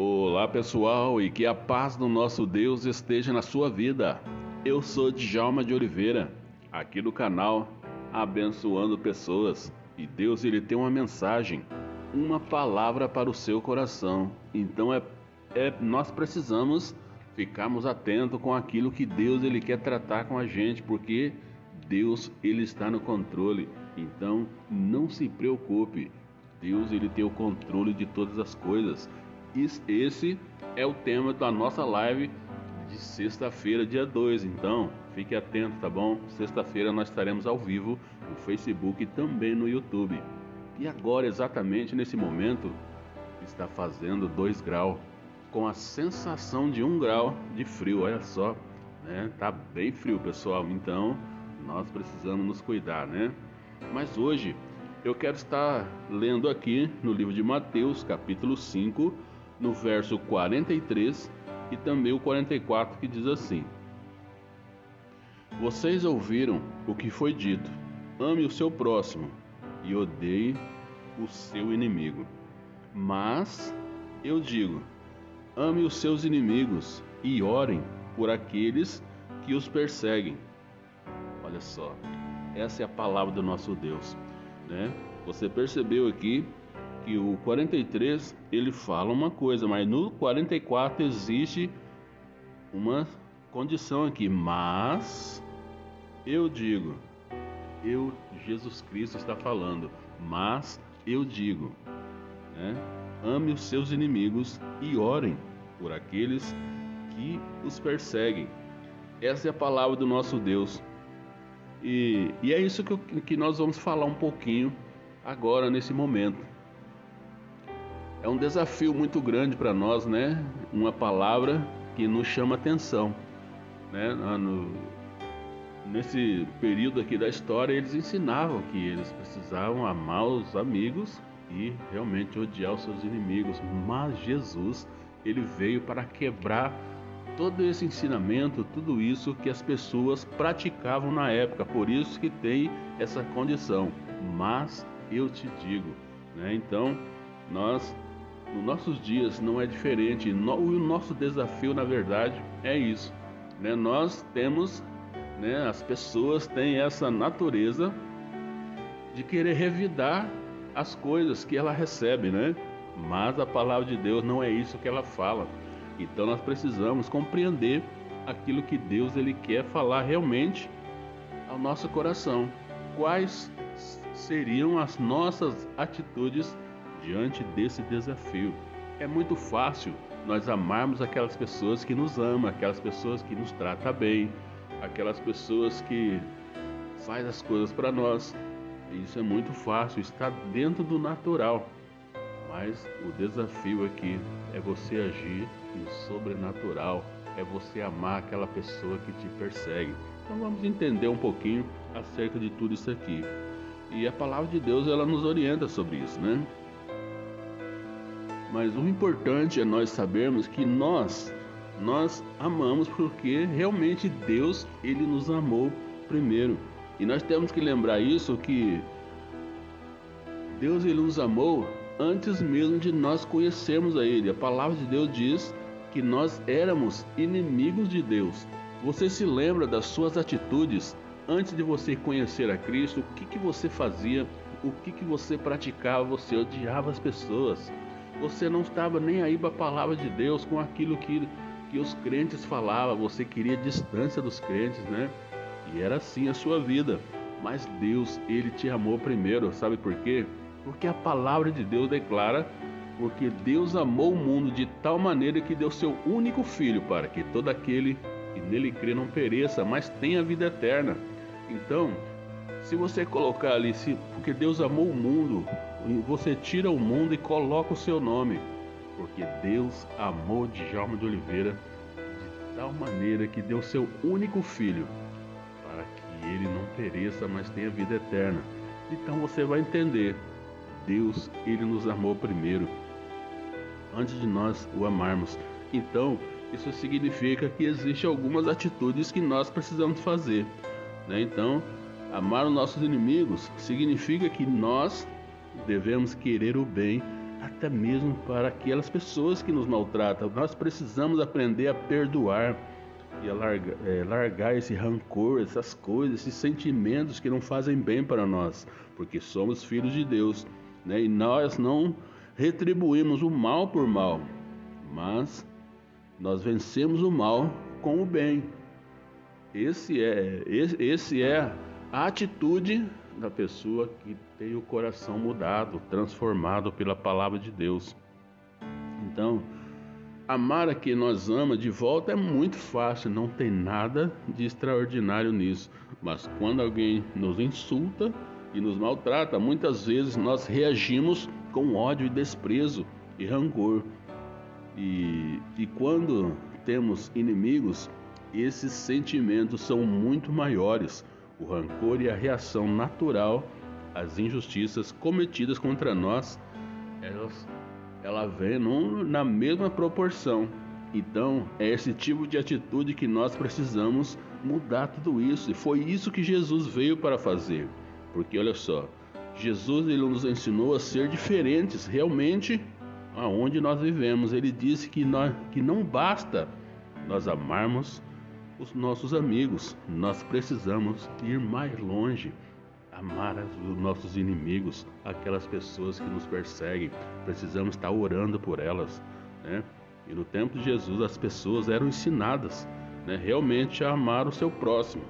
Olá pessoal e que a paz do nosso Deus esteja na sua vida. Eu sou Djalma de Oliveira, aqui do canal Abençoando Pessoas. E Deus ele tem uma mensagem, uma palavra para o seu coração. Então é, é nós precisamos ficarmos atentos com aquilo que Deus ele quer tratar com a gente, porque Deus ele está no controle. Então não se preocupe. Deus ele tem o controle de todas as coisas. Esse é o tema da nossa live de sexta-feira, dia 2. Então, fique atento, tá bom? Sexta-feira nós estaremos ao vivo no Facebook e também no YouTube. E agora, exatamente nesse momento, está fazendo 2 graus, com a sensação de 1 um grau de frio. Olha só, né? Tá bem frio, pessoal. Então, nós precisamos nos cuidar, né? Mas hoje eu quero estar lendo aqui no livro de Mateus, capítulo 5, no verso 43 e também o 44 que diz assim: Vocês ouviram o que foi dito: ame o seu próximo e odeie o seu inimigo. Mas eu digo: ame os seus inimigos e orem por aqueles que os perseguem. Olha só, essa é a palavra do nosso Deus, né? Você percebeu aqui que o 43 ele fala uma coisa, mas no 44 existe uma condição aqui. Mas eu digo, eu, Jesus Cristo está falando, mas eu digo, né? ame os seus inimigos e orem por aqueles que os perseguem. Essa é a palavra do nosso Deus. E, e é isso que, que nós vamos falar um pouquinho agora, nesse momento. É um desafio muito grande para nós, né? Uma palavra que nos chama atenção, né? No, nesse período aqui da história, eles ensinavam que eles precisavam amar os amigos e realmente odiar os seus inimigos. Mas Jesus, ele veio para quebrar todo esse ensinamento, tudo isso que as pessoas praticavam na época. Por isso que tem essa condição. Mas eu te digo, né? Então, nós nos nossos dias não é diferente. o nosso desafio, na verdade, é isso. Né? Nós temos, né, as pessoas têm essa natureza de querer revidar as coisas que ela recebe, né? Mas a palavra de Deus não é isso que ela fala. Então nós precisamos compreender aquilo que Deus ele quer falar realmente ao nosso coração. Quais seriam as nossas atitudes diante desse desafio. É muito fácil nós amarmos aquelas pessoas que nos amam, aquelas pessoas que nos tratam bem, aquelas pessoas que faz as coisas para nós. Isso é muito fácil, está dentro do natural. Mas o desafio aqui é você agir no sobrenatural, é você amar aquela pessoa que te persegue. Então vamos entender um pouquinho acerca de tudo isso aqui. E a palavra de Deus ela nos orienta sobre isso, né? Mas o importante é nós sabermos que nós nós amamos porque realmente Deus ele nos amou primeiro. E nós temos que lembrar isso que Deus ele nos amou antes mesmo de nós conhecermos a ele. A palavra de Deus diz que nós éramos inimigos de Deus. Você se lembra das suas atitudes antes de você conhecer a Cristo? O que, que você fazia? O que, que você praticava? Você odiava as pessoas. Você não estava nem aí para a palavra de Deus com aquilo que, que os crentes falavam. Você queria distância dos crentes, né? E era assim a sua vida. Mas Deus, Ele te amou primeiro. Sabe por quê? Porque a palavra de Deus declara: porque Deus amou o mundo de tal maneira que deu seu único filho para que todo aquele que nele crê não pereça, mas tenha vida eterna. Então, se você colocar ali, se, porque Deus amou o mundo, você tira o mundo e coloca o seu nome. Porque Deus amou Djalma de Oliveira de tal maneira que deu seu único filho para que ele não pereça, mas tenha vida eterna. Então você vai entender. Deus, ele nos amou primeiro, antes de nós o amarmos. Então, isso significa que existem algumas atitudes que nós precisamos fazer. Né? Então, Amar os nossos inimigos significa que nós devemos querer o bem até mesmo para aquelas pessoas que nos maltratam. Nós precisamos aprender a perdoar e a largar, é, largar esse rancor, essas coisas, esses sentimentos que não fazem bem para nós, porque somos filhos de Deus, né? E nós não retribuímos o mal por mal, mas nós vencemos o mal com o bem. Esse é, esse é a atitude da pessoa que tem o coração mudado, transformado pela palavra de Deus. Então, amar a quem nós ama de volta é muito fácil, não tem nada de extraordinário nisso. Mas quando alguém nos insulta e nos maltrata, muitas vezes nós reagimos com ódio e desprezo e rancor. E, e quando temos inimigos, esses sentimentos são muito maiores. O rancor e a reação natural às injustiças cometidas contra nós, elas, ela vem num, na mesma proporção. Então, é esse tipo de atitude que nós precisamos mudar tudo isso. E foi isso que Jesus veio para fazer. Porque olha só, Jesus ele nos ensinou a ser diferentes realmente aonde nós vivemos. Ele disse que, nós, que não basta nós amarmos os nossos amigos, nós precisamos ir mais longe, amar os nossos inimigos, aquelas pessoas que nos perseguem. Precisamos estar orando por elas, né? E no tempo de Jesus as pessoas eram ensinadas, né, realmente a amar o seu próximo,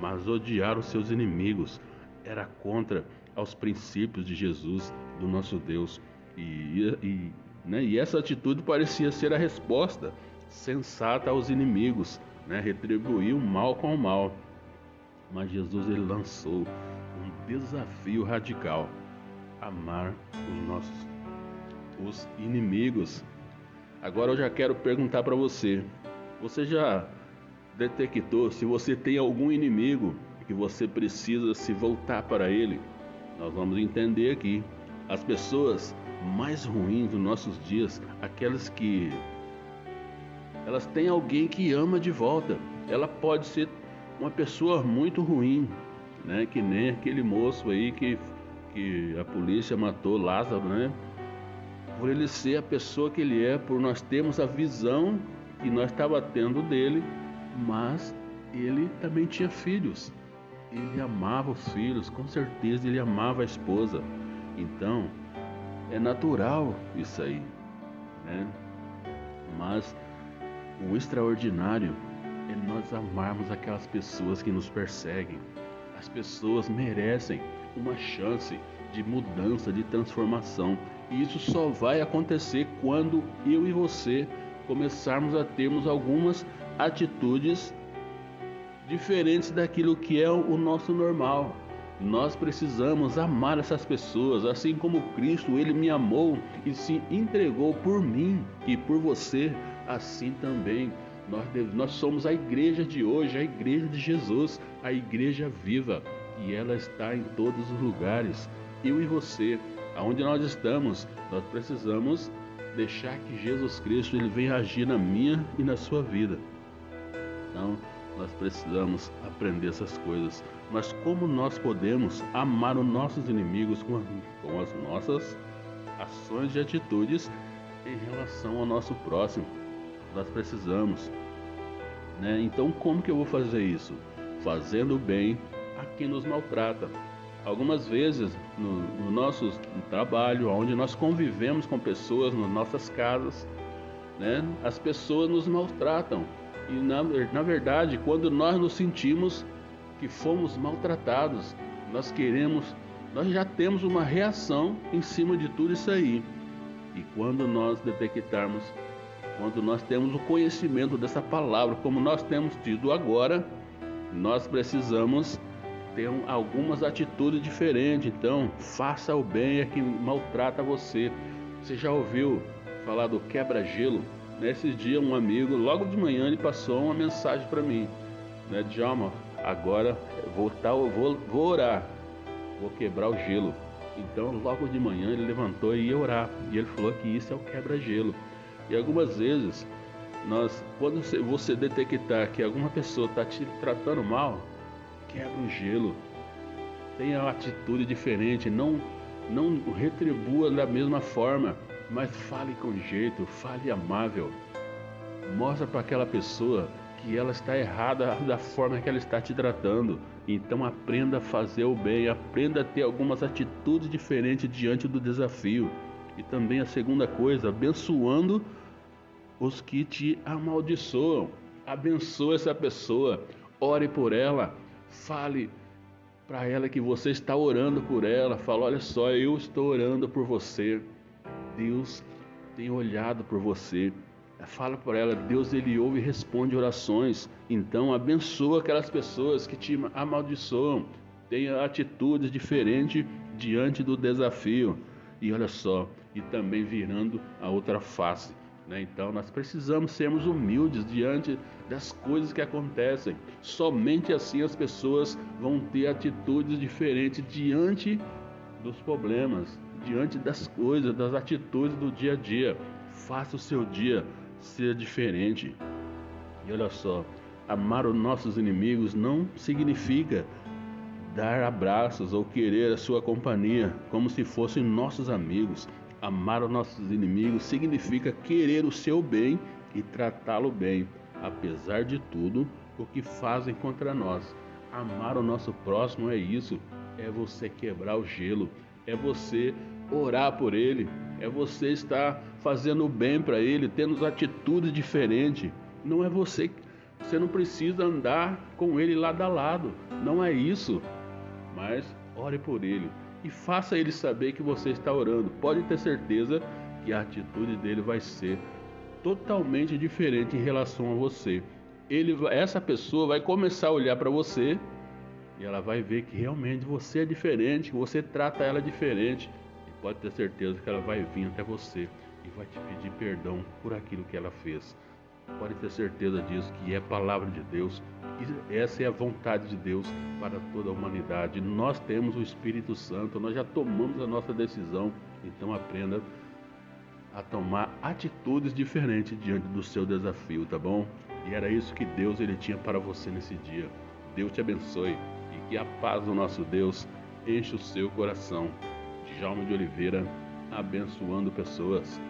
mas odiar os seus inimigos era contra aos princípios de Jesus, do nosso Deus. E, e, né, e essa atitude parecia ser a resposta sensata aos inimigos, né, retribuir o mal com o mal. Mas Jesus ele lançou um desafio radical: amar os nossos os inimigos. Agora eu já quero perguntar para você: você já detectou se você tem algum inimigo que você precisa se voltar para ele? Nós vamos entender aqui as pessoas mais ruins dos nossos dias, aquelas que elas têm alguém que ama de volta. Ela pode ser uma pessoa muito ruim, né? Que nem aquele moço aí que, que a polícia matou Lázaro, né? Por ele ser a pessoa que ele é, por nós termos a visão que nós estava tendo dele, mas ele também tinha filhos. Ele amava os filhos, com certeza ele amava a esposa. Então, é natural isso aí, né? Mas o extraordinário é nós amarmos aquelas pessoas que nos perseguem. As pessoas merecem uma chance de mudança, de transformação. E isso só vai acontecer quando eu e você começarmos a termos algumas atitudes diferentes daquilo que é o nosso normal. Nós precisamos amar essas pessoas, assim como Cristo, ele me amou e se entregou por mim e por você assim também nós, nós somos a igreja de hoje, a igreja de Jesus, a igreja viva, e ela está em todos os lugares. Eu e você, aonde nós estamos, nós precisamos deixar que Jesus Cristo ele venha agir na minha e na sua vida. Então, nós precisamos aprender essas coisas. Mas como nós podemos amar os nossos inimigos com, com as nossas ações e atitudes em relação ao nosso próximo? Nós precisamos. Né? Então, como que eu vou fazer isso? Fazendo bem a quem nos maltrata. Algumas vezes, no, no nosso trabalho, onde nós convivemos com pessoas, nas nossas casas, né? as pessoas nos maltratam. E, na, na verdade, quando nós nos sentimos que fomos maltratados, nós queremos, nós já temos uma reação em cima de tudo isso aí. E quando nós detectarmos quando nós temos o conhecimento dessa palavra, como nós temos tido agora, nós precisamos ter algumas atitudes diferentes. Então, faça o bem a quem maltrata você. Você já ouviu falar do quebra-gelo? Nesses dias, um amigo, logo de manhã, ele passou uma mensagem para mim, né? Djalma, agora vou, tá, vou, vou orar, vou quebrar o gelo. Então, logo de manhã, ele levantou e ia orar. E ele falou que isso é o quebra-gelo. E algumas vezes, nós, quando você detectar que alguma pessoa está te tratando mal, quebra o gelo. Tenha uma atitude diferente, não não retribua da mesma forma, mas fale com jeito, fale amável. Mostra para aquela pessoa que ela está errada da forma que ela está te tratando. Então aprenda a fazer o bem, aprenda a ter algumas atitudes diferentes diante do desafio. E também a segunda coisa, abençoando os que te amaldiçoam. Abençoe essa pessoa, ore por ela, fale para ela que você está orando por ela. Fala: Olha só, eu estou orando por você. Deus tem olhado por você. Fala por ela, Deus ele ouve e responde orações. Então abençoa aquelas pessoas que te amaldiçoam. Tenha atitudes diferentes diante do desafio. E olha só, e também virando a outra face. Né? Então nós precisamos sermos humildes diante das coisas que acontecem. Somente assim as pessoas vão ter atitudes diferentes diante dos problemas, diante das coisas, das atitudes do dia a dia. Faça o seu dia ser diferente. E olha só, amar os nossos inimigos não significa dar abraços ou querer a sua companhia como se fossem nossos amigos. Amar os nossos inimigos significa querer o seu bem e tratá-lo bem, apesar de tudo o que fazem contra nós. Amar o nosso próximo é isso, é você quebrar o gelo, é você orar por ele, é você estar fazendo o bem para ele, tendo atitudes diferentes. Não é você, você não precisa andar com ele lado a lado, não é isso. Mas ore por ele, e faça ele saber que você está orando. Pode ter certeza que a atitude dele vai ser totalmente diferente em relação a você. Ele, essa pessoa vai começar a olhar para você e ela vai ver que realmente você é diferente, que você trata ela diferente. E pode ter certeza que ela vai vir até você e vai te pedir perdão por aquilo que ela fez. Pode ter certeza disso, que é palavra de Deus. E essa é a vontade de Deus para toda a humanidade. Nós temos o Espírito Santo, nós já tomamos a nossa decisão. Então aprenda a tomar atitudes diferentes diante do seu desafio, tá bom? E era isso que Deus ele tinha para você nesse dia. Deus te abençoe e que a paz do nosso Deus enche o seu coração. Djalma de Oliveira, abençoando pessoas.